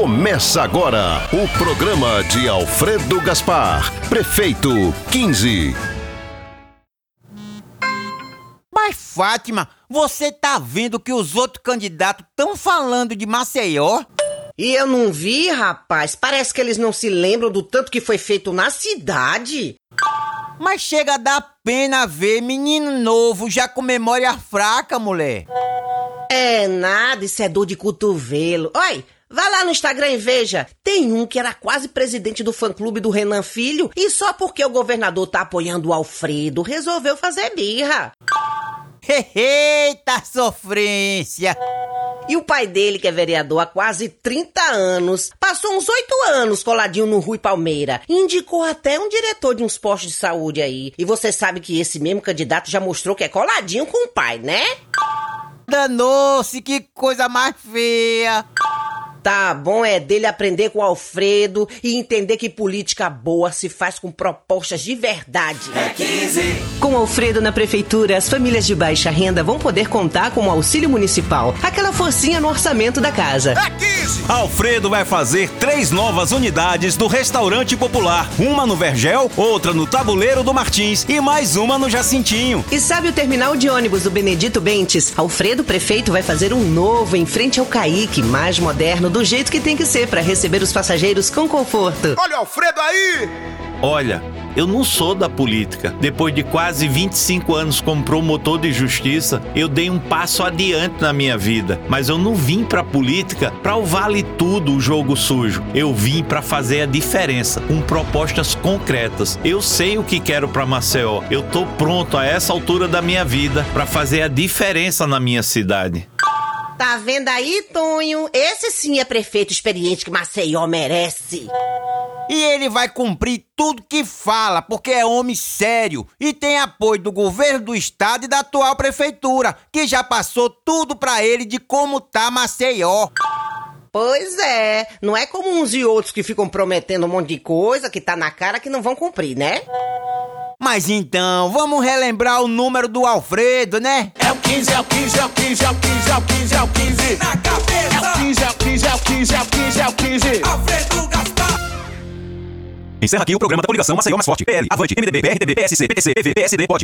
Começa agora o programa de Alfredo Gaspar, prefeito 15. Mas, Fátima, você tá vendo que os outros candidatos estão falando de Maceió? E eu não vi, rapaz. Parece que eles não se lembram do tanto que foi feito na cidade. Mas chega a dar pena ver menino novo já com memória fraca, mulher. É nada, isso é dor de cotovelo. Oi, vá lá no Instagram e veja. Tem um que era quase presidente do fã-clube do Renan Filho e só porque o governador tá apoiando o Alfredo resolveu fazer birra. Eita sofrência! E o pai dele, que é vereador há quase 30 anos, passou uns 8 anos coladinho no Rui Palmeira. E indicou até um diretor de uns postos de saúde aí. E você sabe que esse mesmo candidato já mostrou que é coladinho com o pai, né? Danou-se, que coisa mais feia! Tá bom é dele aprender com o Alfredo e entender que política boa se faz com propostas de verdade. É 15. Com Alfredo na prefeitura, as famílias de baixa renda vão poder contar com o auxílio municipal, aquela forcinha no orçamento da casa. É 15. Alfredo vai fazer três novas unidades do restaurante popular, uma no Vergel, outra no Tabuleiro do Martins e mais uma no Jacintinho. E sabe o terminal de ônibus do Benedito Bentes? Alfredo prefeito vai fazer um novo em frente ao Caíque, mais moderno do jeito que tem que ser para receber os passageiros com conforto. Olha o Alfredo aí! Olha, eu não sou da política. Depois de quase 25 anos como promotor de justiça, eu dei um passo adiante na minha vida. Mas eu não vim pra política pra o vale tudo o jogo sujo. Eu vim pra fazer a diferença, com propostas concretas. Eu sei o que quero pra Maceió. Eu tô pronto a essa altura da minha vida pra fazer a diferença na minha cidade. Tá vendo aí, Tonho? Esse sim é prefeito experiente que Maceió merece. E ele vai cumprir tudo que fala, porque é homem sério e tem apoio do governo do estado e da atual prefeitura, que já passou tudo pra ele de como tá Maceió. Pois é, não é como uns e outros que ficam prometendo um monte de coisa que tá na cara que não vão cumprir, né? Mas então, vamos relembrar o número do Alfredo, né? É o 15, é o 15, é o 15, é o 15, é o 15, é o 15. Na cabeça. É o 15, é o 15, é o 15, é o 15, é o 15. Alfredo Gaspar. Encerra aqui o programa da coligação Maceió Mais Forte. PL, Avante, MDB, PRTB, PSC, PTC, PV, PSD, pode.